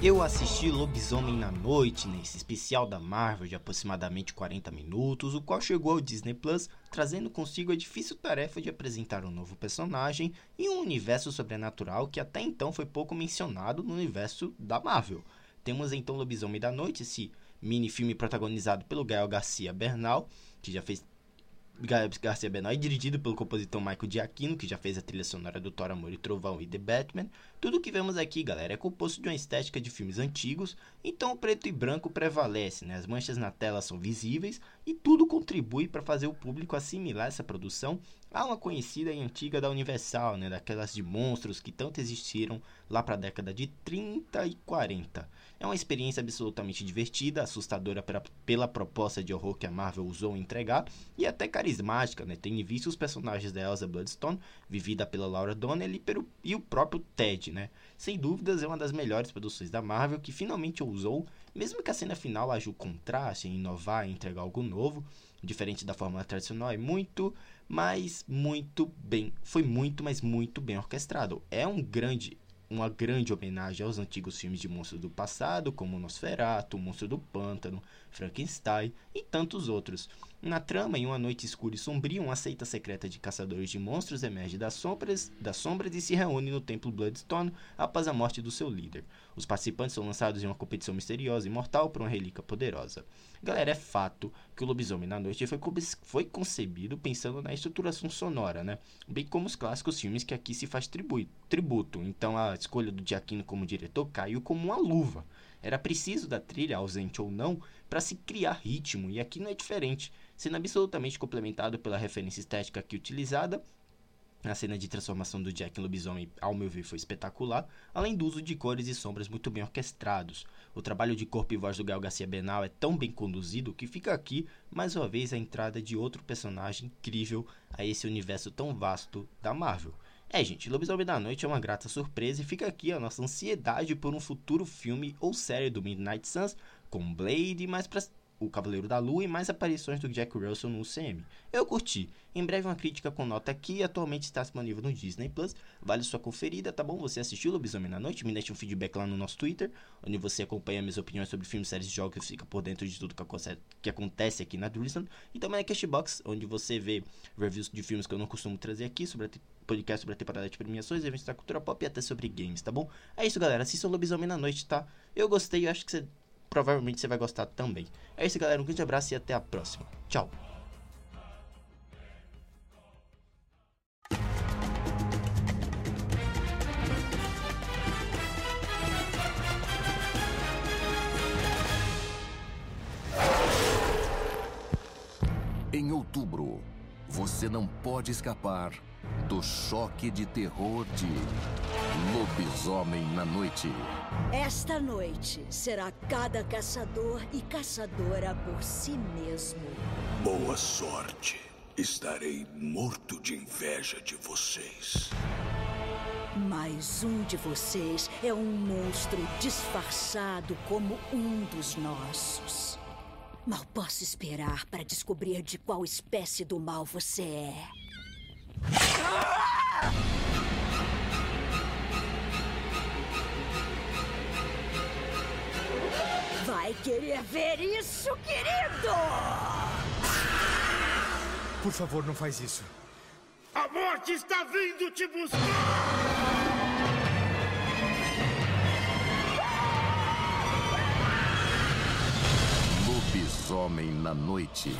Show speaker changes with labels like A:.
A: Eu assisti Lobisomem na Noite, nesse especial da Marvel de aproximadamente 40 minutos, o qual chegou ao Disney Plus, trazendo consigo a difícil tarefa de apresentar um novo personagem e um universo sobrenatural que até então foi pouco mencionado no universo da Marvel. Temos então Lobisomem da Noite, esse mini filme protagonizado pelo Gael Garcia Bernal, que já fez Garcia é dirigido pelo compositor Michael Giacchino, que já fez a trilha sonora do Thor, Amor e Trovão e The Batman. Tudo que vemos aqui, galera, é composto de uma estética de filmes antigos, então o preto e branco prevalece, né? As manchas na tela são visíveis e tudo contribui para fazer o público assimilar essa produção a uma conhecida e antiga da Universal, né? Daquelas de monstros que tanto existiram lá para a década de 30 e 40. É uma experiência absolutamente divertida, assustadora pela, pela proposta de horror que a Marvel usou entregar e até carismática, né? Tem visto os personagens da Elsa Bloodstone, vivida pela Laura Donnelly, e o próprio Ted, né? Sem dúvidas, é uma das melhores produções da Marvel que finalmente ousou, mesmo que a cena final haja o contraste em inovar e entregar algo novo, diferente da fórmula tradicional, é muito, mas muito bem, foi muito, mas muito bem orquestrado. É um grande uma grande homenagem aos antigos filmes de monstros do passado, como Nosferatu, Monstro do Pântano, Frankenstein e tantos outros. Na trama, em uma noite escura e sombria, uma seita secreta de caçadores de monstros emerge das sombras, das sombras e se reúne no templo Bloodstone após a morte do seu líder. Os participantes são lançados em uma competição misteriosa e mortal por uma relíquia poderosa. Galera, é fato que o Lobisomem na Noite foi, foi concebido pensando na estruturação sonora, né? Bem como os clássicos filmes que aqui se faz tributo. Então a escolha do Giacchino como diretor caiu como uma luva. Era preciso da trilha, ausente ou não, para se criar ritmo, e aqui não é diferente sendo absolutamente complementado pela referência estética aqui utilizada. A cena de transformação do Jack em lobisomem, ao meu ver, foi espetacular, além do uso de cores e sombras muito bem orquestrados. O trabalho de corpo e voz do Gael Garcia Benal é tão bem conduzido que fica aqui, mais uma vez, a entrada de outro personagem incrível a esse universo tão vasto da Marvel. É, gente, Lobisomem da Noite é uma grata surpresa e fica aqui a nossa ansiedade por um futuro filme ou série do Midnight Suns com Blade, mas para o Cavaleiro da Lua e mais aparições do Jack Russell no UCM. Eu curti. Em breve uma crítica com nota aqui, atualmente está disponível no Disney Plus. Vale sua conferida, tá bom? Você assistiu Lobisomem na Noite? Me deixe um feedback lá no nosso Twitter, onde você acompanha minhas opiniões sobre filmes, séries e jogos e fica por dentro de tudo que acontece aqui na Drizzle. E também na Cashbox, onde você vê reviews de filmes que eu não costumo trazer aqui, sobre a podcast sobre a temporada de premiações, eventos da cultura pop e até sobre games, tá bom? É isso, galera. Assistam Lobisomem na Noite, tá? Eu gostei, eu acho que você provavelmente você vai gostar também. É isso, galera. Um grande abraço e até a próxima. Tchau.
B: Em outubro, você não pode escapar do choque de terror de Lobisomem na Noite.
C: Esta noite será cada caçador e caçadora por si mesmo.
D: Boa sorte. Estarei morto de inveja de vocês.
C: Mais um de vocês é um monstro disfarçado como um dos nossos. Mal posso esperar para descobrir de qual espécie do mal você é. Vai querer ver isso, querido?
E: Por favor, não faz isso.
F: A morte está vindo te buscar!
B: Lobisomem na noite.